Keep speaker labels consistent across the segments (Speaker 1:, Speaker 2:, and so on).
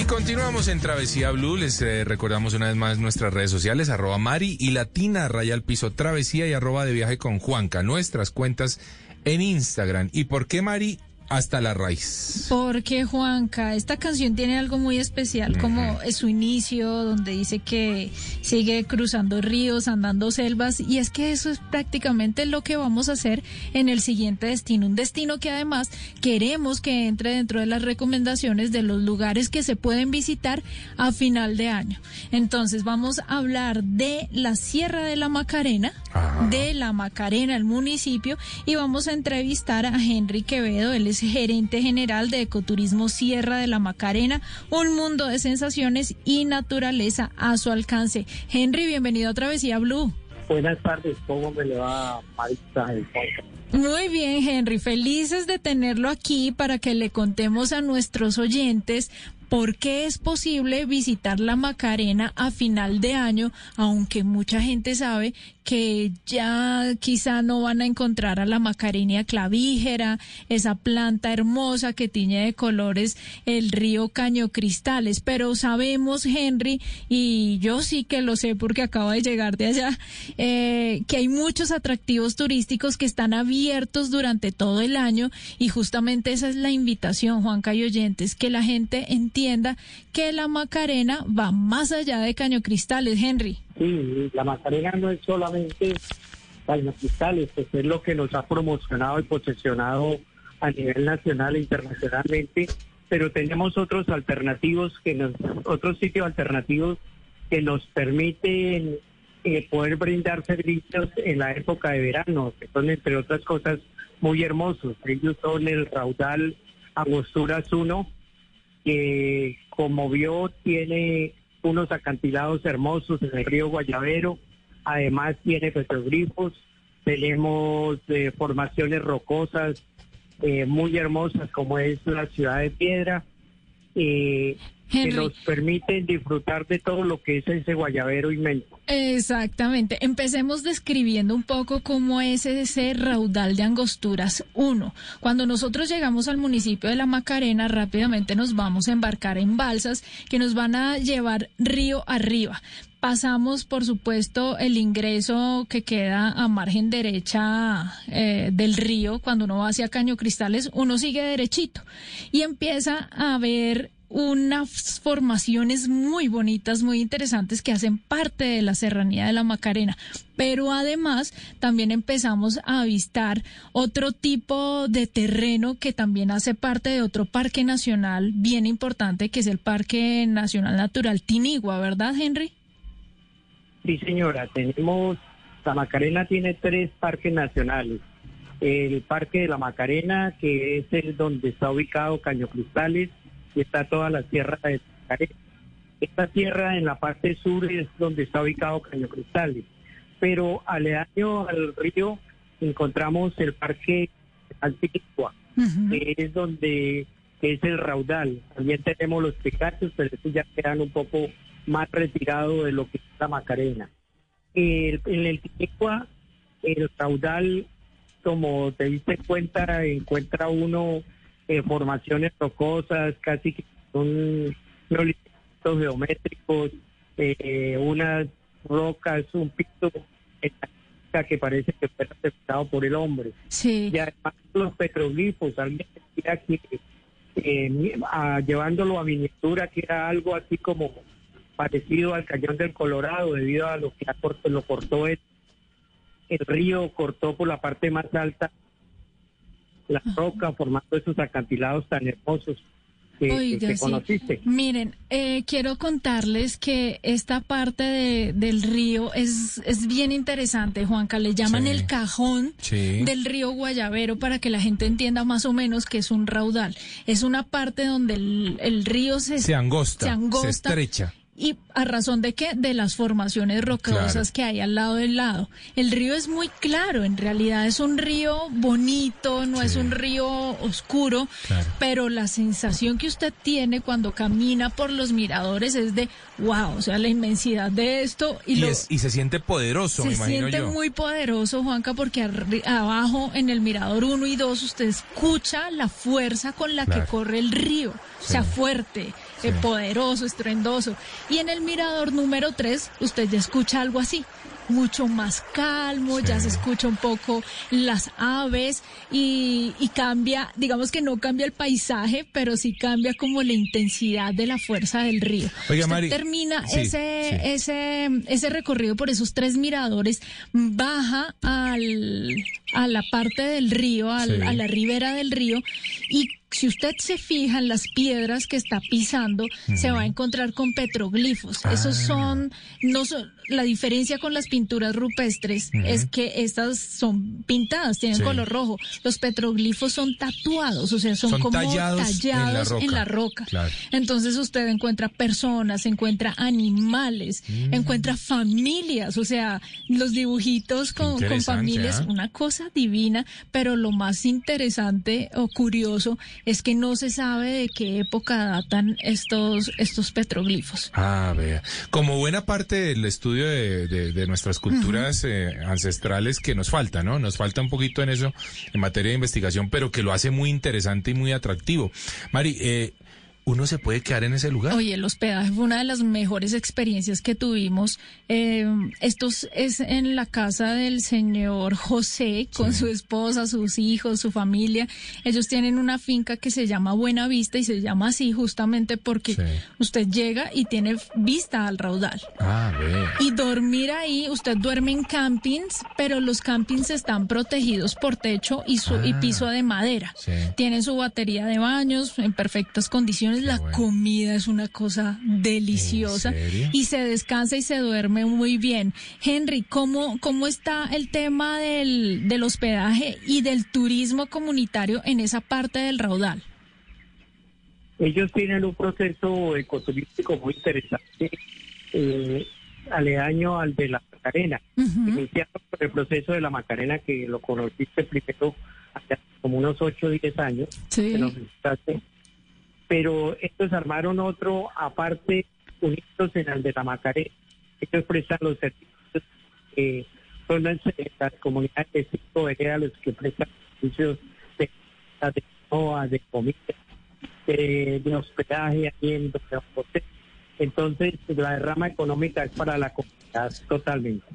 Speaker 1: Y continuamos en Travesía Blue. Les eh, recordamos una vez más nuestras redes sociales, arroba Mari y Latina, raya al piso Travesía y arroba de viaje con Juanca. Nuestras cuentas en Instagram. ¿Y por qué Mari? Hasta la raíz.
Speaker 2: Porque Juanca, esta canción tiene algo muy especial, como es su inicio, donde dice que sigue cruzando ríos, andando selvas, y es que eso es prácticamente lo que vamos a hacer en el siguiente destino, un destino que además queremos que entre dentro de las recomendaciones de los lugares que se pueden visitar a final de año. Entonces vamos a hablar de la Sierra de la Macarena, de la Macarena, el municipio, y vamos a entrevistar a Henry Quevedo, él es gerente general de Ecoturismo Sierra de la Macarena, un mundo de sensaciones y naturaleza a su alcance. Henry, bienvenido a Travesía Blue.
Speaker 3: Buenas tardes, ¿cómo me le va Marita?
Speaker 2: Muy bien, Henry, felices de tenerlo aquí para que le contemos a nuestros oyentes ¿Por qué es posible visitar la Macarena a final de año, aunque mucha gente sabe que ya quizá no van a encontrar a la Macarena clavígera, esa planta hermosa que tiñe de colores el río Caño Cristales? Pero sabemos, Henry, y yo sí que lo sé porque acabo de llegar de allá, eh, que hay muchos atractivos turísticos que están abiertos durante todo el año y justamente esa es la invitación, Juan Cayo Oyentes, que la gente entienda que la Macarena va más allá de Caño Cristales, Henry.
Speaker 3: Sí, la Macarena no es solamente Cristales, pues es lo que nos ha promocionado y posesionado a nivel nacional e internacionalmente, pero tenemos otros alternativos que nos, otros sitios alternativos que nos permiten eh, poder brindar servicios en la época de verano, que son entre otras cosas muy hermosos. Ellos son el raudal Agosturas 1, que como vio tiene unos acantilados hermosos en el río Guayavero, además tiene petroglifos, tenemos eh, formaciones rocosas eh, muy hermosas como es la ciudad de Piedra, eh, que nos permiten disfrutar de todo lo que es ese guayabero inmenso.
Speaker 2: Exactamente. Empecemos describiendo un poco cómo es ese raudal de Angosturas. Uno, cuando nosotros llegamos al municipio de La Macarena, rápidamente nos vamos a embarcar en balsas que nos van a llevar río arriba. Pasamos, por supuesto, el ingreso que queda a margen derecha eh, del río. Cuando uno va hacia Caño Cristales, uno sigue derechito y empieza a ver unas formaciones muy bonitas, muy interesantes que hacen parte de la serranía de la Macarena. Pero además también empezamos a avistar otro tipo de terreno que también hace parte de otro parque nacional bien importante, que es el Parque Nacional Natural Tinigua, ¿verdad, Henry?
Speaker 3: Sí, señora, tenemos, la Macarena tiene tres parques nacionales. El Parque de la Macarena, que es el donde está ubicado Caño Cristales, y está toda la sierra de Macarena. Esta tierra en la parte sur es donde está ubicado Caño Cristales, pero aledaño al río encontramos el parque Antigua, que es donde es el raudal. También tenemos los picachos, pero estos ya quedan un poco más retirados de lo que es la Macarena. en el Antigua, el raudal, como te diste cuenta, encuentra uno eh, formaciones rocosas, casi que son geométricos, eh, unas rocas, un piso que parece que fue aceptado por el hombre.
Speaker 2: Sí.
Speaker 3: Y además los petroglifos, alguien decía que eh, llevándolo a miniatura, que era algo así como parecido al cañón del Colorado, debido a lo que lo cortó el, el río, cortó por la parte más alta la roca, formando esos acantilados tan hermosos. que,
Speaker 2: Oiga,
Speaker 3: que
Speaker 2: sí.
Speaker 3: conociste.
Speaker 2: Miren, eh, quiero contarles que esta parte de- del río es, es bien interesante, Juanca. Le llaman
Speaker 1: Sí.
Speaker 2: el cajón
Speaker 1: Sí.
Speaker 2: del río Guayavero para que la gente entienda más o menos que es un raudal. Es una parte donde el, el río se,
Speaker 1: Se angosta,
Speaker 2: se angosta
Speaker 1: se estrecha.
Speaker 2: ¿Y a razón de qué? De las formaciones rocosas
Speaker 1: Claro.
Speaker 2: que hay al lado del lado. El río es muy claro, en realidad es un río bonito, no es un río oscuro,
Speaker 1: Claro.
Speaker 2: pero la sensación que usted tiene cuando camina por los miradores es de wow, o sea, la inmensidad de esto y,
Speaker 1: Y,
Speaker 2: lo,
Speaker 1: es- y se siente poderoso, me
Speaker 2: se
Speaker 1: imagino
Speaker 2: siente
Speaker 1: yo.
Speaker 2: muy poderoso, Juanca, porque arri- abajo en el mirador 1 y 2 usted escucha la fuerza con la
Speaker 1: Claro.
Speaker 2: que corre el río, o sea, fuerte, eh, poderoso, estruendoso. Y en el mirador número 3 usted ya escucha algo así mucho más calmo, ya se escucha un poco las aves y, y cambia, digamos que no cambia el paisaje, pero sí cambia como la intensidad de la fuerza del río.
Speaker 1: Oiga,
Speaker 2: Usted
Speaker 1: Mari,
Speaker 2: termina
Speaker 1: sí,
Speaker 2: ese,
Speaker 1: sí.
Speaker 2: ese, ese recorrido por esos tres miradores, baja al, a la parte del río, al- a la ribera del río, y si usted se fija en las piedras que está pisando, se va a encontrar con petroglifos. Esos
Speaker 1: Ah.
Speaker 2: son, no son, la diferencia con las pinturas rupestres es que estas son pintadas, tienen
Speaker 1: Sí.
Speaker 2: color rojo. Los petroglifos son tatuados, o sea, son,
Speaker 1: Son
Speaker 2: como
Speaker 1: tallados en la roca.
Speaker 2: en la roca.
Speaker 1: Claro.
Speaker 2: Entonces usted encuentra personas, encuentra animales,
Speaker 1: Mm.
Speaker 2: encuentra familias, o sea, los dibujitos con, familias,
Speaker 1: ¿ah?
Speaker 2: una cosa divina, pero lo más interesante o curioso es que no se sabe de qué época datan estos, estos petroglifos.
Speaker 1: Ah, vea. Como buena parte del estudio de, de- de nuestras culturas eh, ancestrales que nos falta, ¿no? Nos falta un poquito en eso, en materia de investigación, pero que lo hace muy interesante y muy atractivo. Mari, eh, ¿uno se puede quedar en ese lugar?
Speaker 2: Oye, el hospedaje fue una de las mejores experiencias que tuvimos. Eh, esto es en la casa del señor José, con su esposa, sus hijos, su familia. Ellos tienen una finca que se llama Buena Vista y se llama así justamente porque
Speaker 1: Sí.
Speaker 2: usted llega y tiene vista al raudal.
Speaker 1: Ah, vea.
Speaker 2: Y dormir ahí, usted duerme en campings, pero los campings están protegidos por techo y, su, y
Speaker 1: Ah.
Speaker 2: piso de madera.
Speaker 1: Sí.
Speaker 2: Tienen su batería de baños en perfectas condiciones. La
Speaker 1: bueno.
Speaker 2: comida es una cosa deliciosa. Y se descansa y se duerme muy bien. Henry, ¿cómo, cómo está el tema del, del hospedaje y del turismo comunitario en esa parte del raudal?
Speaker 3: Ellos tienen un proceso ecoturístico muy interesante, eh, aledaño al de la Macarena. Iniciaron por el proceso de la Macarena, que lo conociste primero hace como unos 8 o 10 años,
Speaker 2: Sí.
Speaker 3: que nos visitaste. Pero estos armaron otro, aparte, unidos en el de la Macarena. Ellos prestan los servicios, eh, son las, eh, las comunidades de cinco veredas los que prestan servicios de, de, de comida, de, de hospedaje los hoteles. Entonces, la derrama económica es para la comunidad totalmente.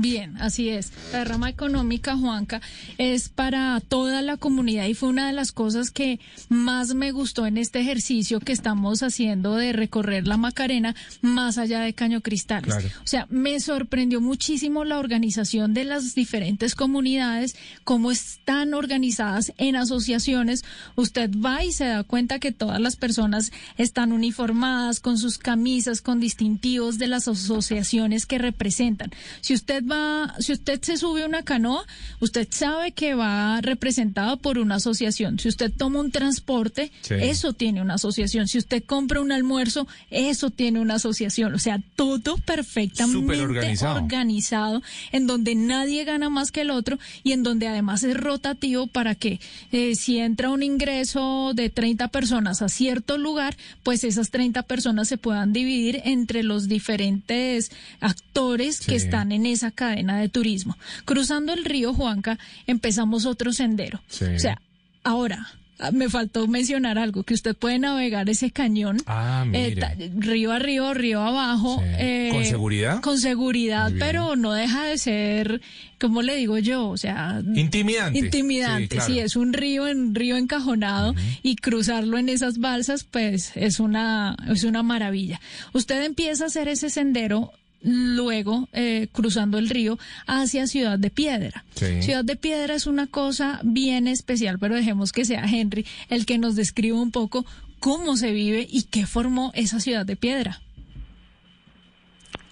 Speaker 2: Bien, así es. La derrama económica, Juanca, es para toda la comunidad y fue una de las cosas que más me gustó en este ejercicio que estamos haciendo de recorrer la Macarena más allá de Caño Cristales.
Speaker 1: Claro.
Speaker 2: O sea, me sorprendió muchísimo la organización de las diferentes comunidades, cómo están organizadas en asociaciones. Usted va y se da cuenta que todas las personas están uniformadas con sus camisas, con distintivos de las asociaciones que representan. Si usted va, si usted se sube a una canoa, usted sabe que va representado por una asociación. Si usted toma un transporte,
Speaker 1: Sí.
Speaker 2: eso tiene una asociación. Si usted compra un almuerzo, eso tiene una asociación. O sea, todo perfectamente
Speaker 1: organizado.
Speaker 2: organizado, en donde nadie gana más que el otro y en donde además es rotativo para que eh, si entra un ingreso de 30 personas a cierto lugar, pues esas 30 personas se puedan dividir entre los diferentes actores que están en esa cadena de turismo. Cruzando el río Juanca, empezamos otro sendero.
Speaker 1: Sí.
Speaker 2: O sea, ahora... ah, Me faltó mencionar algo, que usted puede navegar ese cañón
Speaker 1: Ah,
Speaker 2: eh, río arriba, río abajo.
Speaker 1: Sí. ¿Con seguridad?
Speaker 2: Con seguridad, pero no deja de ser, ¿cómo le digo yo? O sea,
Speaker 1: Intimidante.
Speaker 2: intimidante.
Speaker 1: Sí,
Speaker 2: es un río, en río encajonado y cruzarlo en esas balsas, pues es una, es una maravilla. Usted empieza a hacer ese sendero luego eh, cruzando el río hacia Ciudad de Piedra.
Speaker 1: Sí.
Speaker 2: Ciudad de Piedra es una cosa bien especial, pero dejemos que sea Henry el que nos describa un poco cómo se vive y qué formó esa ciudad de piedra.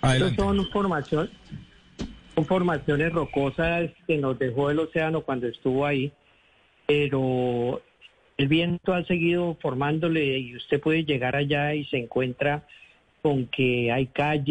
Speaker 3: Adelante. son formación, son formaciones rocosas que nos dejó el océano cuando estuvo ahí, pero el viento ha seguido formándole y usted puede llegar allá y se encuentra con que hay calles.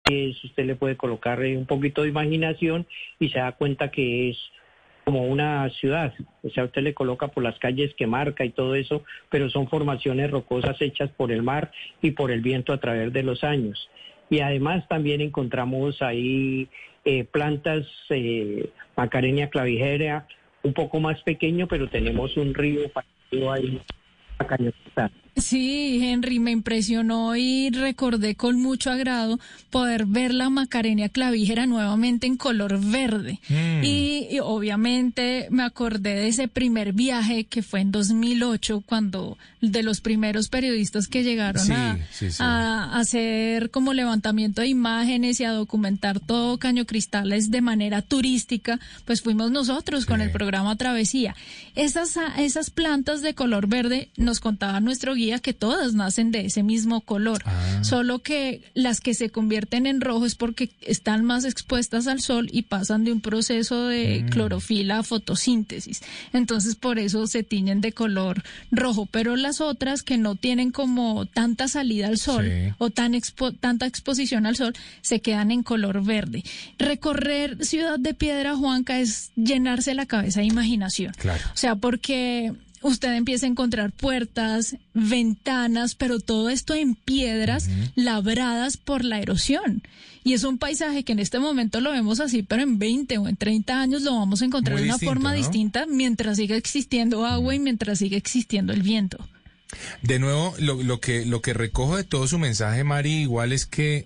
Speaker 3: Usted le puede colocar un poquito de imaginación y se da cuenta que es como una ciudad. O sea, usted le coloca por las calles que marca y todo eso, pero son formaciones rocosas hechas por el mar y por el viento a través de los años. Y además también encontramos ahí eh, plantas eh, Macarenia clavijera, un poco más pequeño, pero tenemos un río parecido ahí a.
Speaker 2: Sí, Henry, me impresionó y recordé con mucho agrado poder ver la Macarenia clavígera nuevamente en color verde.
Speaker 1: Mm.
Speaker 2: Y, y obviamente me acordé de ese primer viaje que fue en 2008, cuando de los primeros periodistas que llegaron
Speaker 1: Sí,
Speaker 2: a,
Speaker 1: sí, sí.
Speaker 2: a hacer como levantamiento de imágenes y a documentar todo Caño Cristales de manera turística, pues fuimos nosotros con el programa Travesía. Esas, esas plantas de color verde nos contaba nuestro guía que todas nacen de ese mismo color,
Speaker 1: Ah.
Speaker 2: solo que las que se convierten en rojo es porque están más expuestas al sol y pasan de un proceso de
Speaker 1: Mm.
Speaker 2: clorofila a fotosíntesis. Entonces por eso se tiñen de color rojo, pero las otras que no tienen como tanta salida al sol
Speaker 1: Sí.
Speaker 2: o tan expo- tanta exposición al sol se quedan en color verde. Recorrer Ciudad de Piedra, Juanca, es llenarse la cabeza de imaginación.
Speaker 1: Claro.
Speaker 2: O sea, porque usted empieza a encontrar puertas, ventanas, pero todo esto en piedras labradas por la erosión. Y es un paisaje que en este momento lo vemos así, pero en 20 o en 30 años lo vamos a encontrar
Speaker 1: Muy
Speaker 2: de una
Speaker 1: distinto,
Speaker 2: forma
Speaker 1: ¿no?
Speaker 2: distinta mientras siga existiendo agua y mientras siga existiendo el viento.
Speaker 1: De nuevo, lo, lo que, lo que recojo de todo su mensaje, Mari, igual es que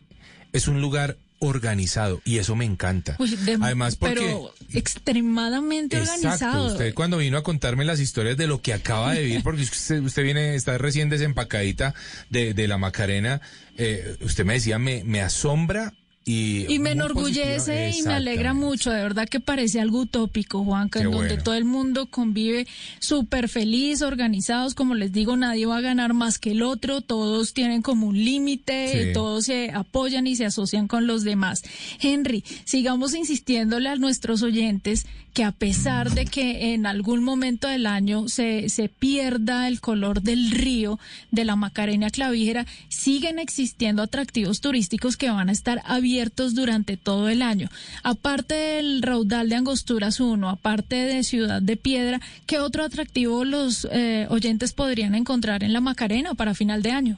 Speaker 1: es un lugar organizado y eso me encanta.
Speaker 2: Uy, de-
Speaker 1: Además, porque...
Speaker 2: pero extremadamente
Speaker 1: Exacto,
Speaker 2: organizado.
Speaker 1: usted cuando vino a contarme las historias de lo que acaba de vivir, porque usted, usted viene, está recién desempacadita de, de la Macarena, eh, usted me decía, me, me asombra y...
Speaker 2: Y me enorgullece
Speaker 1: positiva.
Speaker 2: y me alegra mucho, de verdad que parece algo utópico, Juanca,
Speaker 1: Qué
Speaker 2: en donde
Speaker 1: bueno.
Speaker 2: todo el mundo convive súper feliz, organizados, como les digo, nadie va a ganar más que el otro, todos tienen como un límite,
Speaker 1: Sí.
Speaker 2: todos se apoyan y se asocian con los demás. Henry, sigamos insistiéndole a nuestros oyentes que a pesar de que en algún momento del año se, se pierda el color del río de la Macarena Clavígera, siguen existiendo atractivos turísticos que van a estar abiertos durante todo el año. Aparte del raudal de Angosturas 1, aparte de Ciudad de Piedra, ¿qué otro atractivo los eh, oyentes podrían encontrar en la Macarena para final de año?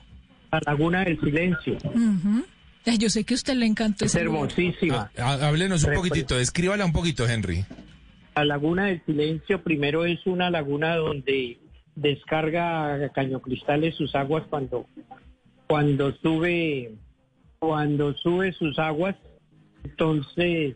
Speaker 3: La Laguna del Silencio,
Speaker 2: Yo sé que a usted le encantó
Speaker 3: es hermosísima.
Speaker 1: Ah, ah, háblenos un poquitito, descríbala un poquito, Henry.
Speaker 3: La Laguna del Silencio primero es una laguna donde descarga Caño Cristales sus aguas cuando cuando sube cuando sube sus aguas. Entonces,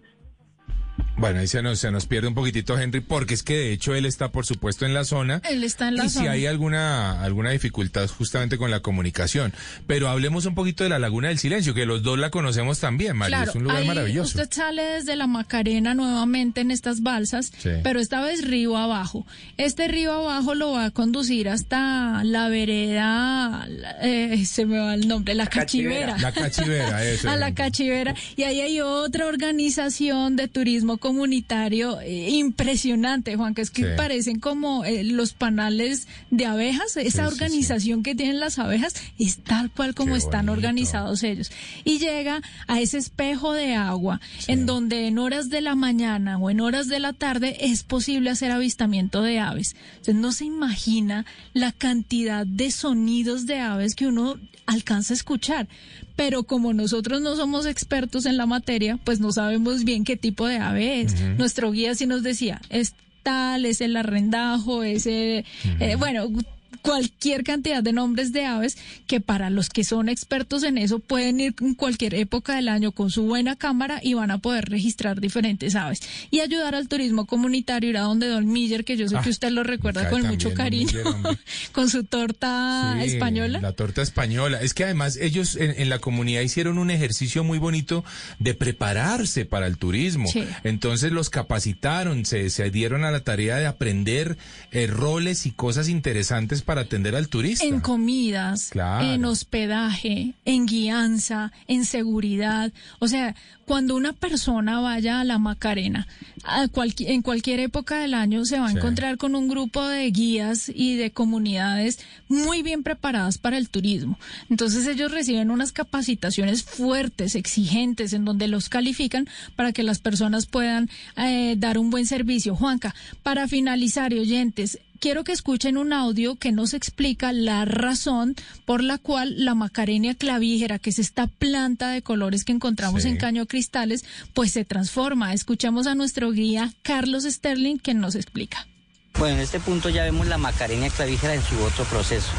Speaker 1: Bueno, ahí se nos, se nos pierde un poquitito, Henry, porque es que de hecho él está, por supuesto, en la zona.
Speaker 2: Él está en la
Speaker 1: y si
Speaker 2: zona.
Speaker 1: hay alguna, alguna dificultad justamente con la comunicación. Pero hablemos un poquito de la Laguna del Silencio, que los dos la conocemos también, María. es un lugar
Speaker 2: ahí
Speaker 1: maravilloso.
Speaker 2: Usted sale desde la Macarena nuevamente en estas balsas,
Speaker 1: Sí.
Speaker 2: pero esta vez río abajo. Este río abajo lo va a conducir hasta la vereda, eh, se me va el nombre, la cachivera.
Speaker 1: La cachivera, eso.
Speaker 2: a la cachivera. Y ahí hay otra organización de turismo comunitario eh, impresionante, Juan, que es que
Speaker 1: Sí.
Speaker 2: parecen como eh, los panales de abejas. Esa
Speaker 1: sí, sí.
Speaker 2: organización que tienen las abejas es tal cual como
Speaker 1: Qué
Speaker 2: están
Speaker 1: bonito.
Speaker 2: organizados ellos. Y llega a ese espejo de agua en donde en horas de la mañana o en horas de la tarde es posible hacer avistamiento de aves. Entonces no se imagina la cantidad de sonidos de aves que uno alcanza a escuchar. Pero como nosotros no somos expertos en la materia, pues no sabemos bien qué tipo de ave es. Nuestro guía sí nos decía, es tal, es el arrendajo, es, eh, eh, bueno, cualquier cantidad de nombres de aves que para los que son expertos en eso pueden ir en cualquier época del año con su buena cámara y van a poder registrar diferentes aves y ayudar al turismo comunitario, ir a donde Don Miller, que yo sé
Speaker 1: Ah,
Speaker 2: que usted lo recuerda con mucho cariño,
Speaker 1: Miller,
Speaker 2: con su torta
Speaker 1: Sí,
Speaker 2: española.
Speaker 1: La torta española. Es que además ellos en, en la comunidad hicieron un ejercicio muy bonito de prepararse para el turismo.
Speaker 2: Sí.
Speaker 1: Entonces los capacitaron, se, se dieron a la tarea de aprender eh, roles y cosas interesantes para atender al turista.
Speaker 2: En comidas,
Speaker 1: Claro.
Speaker 2: en hospedaje, en guianza, en seguridad. O sea, cuando una persona vaya a la Macarena, a cualqui- en cualquier época del año se va a
Speaker 1: Sí.
Speaker 2: encontrar con un grupo de guías y de comunidades muy bien preparadas para el turismo. Entonces ellos reciben unas capacitaciones fuertes, exigentes, en donde los califican para que las personas puedan eh, dar un buen servicio. Juanca, para finalizar y oyentes, quiero que escuchen un audio que nos explica la razón por la cual la Macarenia clavígera, que es esta planta de colores que encontramos
Speaker 1: Sí.
Speaker 2: en Caño Cristales, pues se transforma. Escuchamos a nuestro guía Carlos Sterling que nos explica.
Speaker 4: Bueno, en este punto ya vemos la macarenia clavígera en su otro proceso.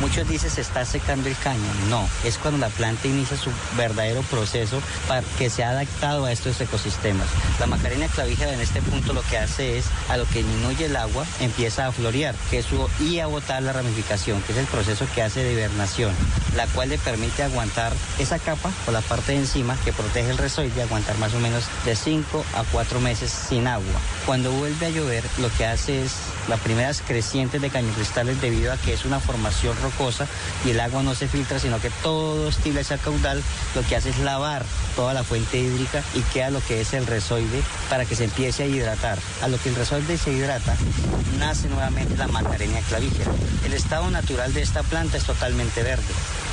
Speaker 4: Muchos dicen se está secando el caño. No, es cuando la planta inicia su verdadero proceso para que se ha adaptado a estos ecosistemas. La macarenia clavígera en este punto lo que hace es, a lo que disminuye el agua, empieza a florear que es su, y a botar la ramificación, que es el proceso que hace de hibernación, la cual le permite aguantar esa capa o la parte de encima que protege el resoide, aguantar más o menos de 5 a 4 meses sin agua. Cuando vuelve a llover, lo que hace es las primeras crecientes de cañocristales debido a que es una formación rocosa y el agua no se filtra, sino que todo estilo ese caudal lo que hace es lavar toda la fuente hídrica y queda lo que es el resoide para que se empiece a hidratar. A lo que el resoide se hidrata, nace nuevamente la macarenia clavígera. El estado natural de esta planta es totalmente verde.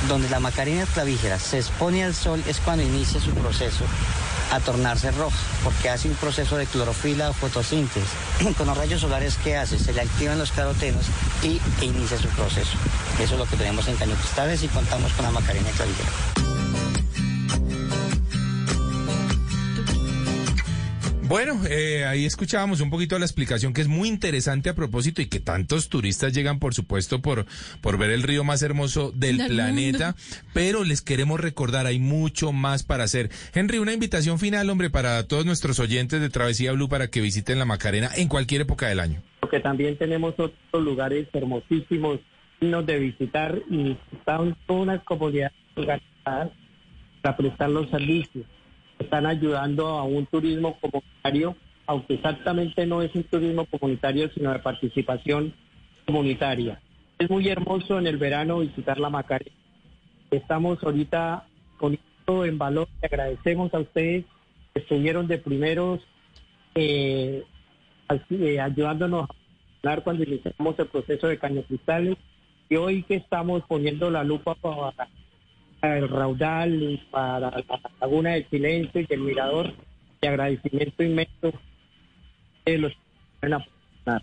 Speaker 4: Donde la macarenia clavígera se expone al sol es cuando inicia su proceso a tornarse roja, porque hace un proceso de clorofila o fotosíntesis. Con los rayos solares que hace, se le activan los carotenos y e inicia su proceso. Eso es lo que tenemos en Caño Cristales y contamos con la macarenia clavijera.
Speaker 1: Bueno, eh, ahí escuchábamos un poquito la explicación que es muy interesante a propósito y que tantos turistas llegan, por supuesto, por, por ver el río más hermoso del
Speaker 2: Del
Speaker 1: planeta, pero les queremos recordar, hay mucho más para hacer. Henry, una invitación final, hombre, para todos nuestros oyentes de Travesía Blue para que visiten la Macarena en cualquier época del año.
Speaker 3: porque también tenemos otros lugares hermosísimos dignos de visitar y están todas unas comunidades organizadas para prestar los servicios. Están ayudando a un turismo comunitario, aunque exactamente no es un turismo comunitario, sino de participación comunitaria. Es muy hermoso en el verano visitar la Macarena. Estamos ahorita poniendo en valor y agradecemos a ustedes que estuvieron de primeros eh, eh, ayudándonos a funcionar cuando iniciamos el proceso de Caño Cristales y hoy que estamos poniendo la lupa para el raudal y para la laguna del silencio y el mirador de agradecimiento inmenso de los que.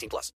Speaker 5: 18 plus.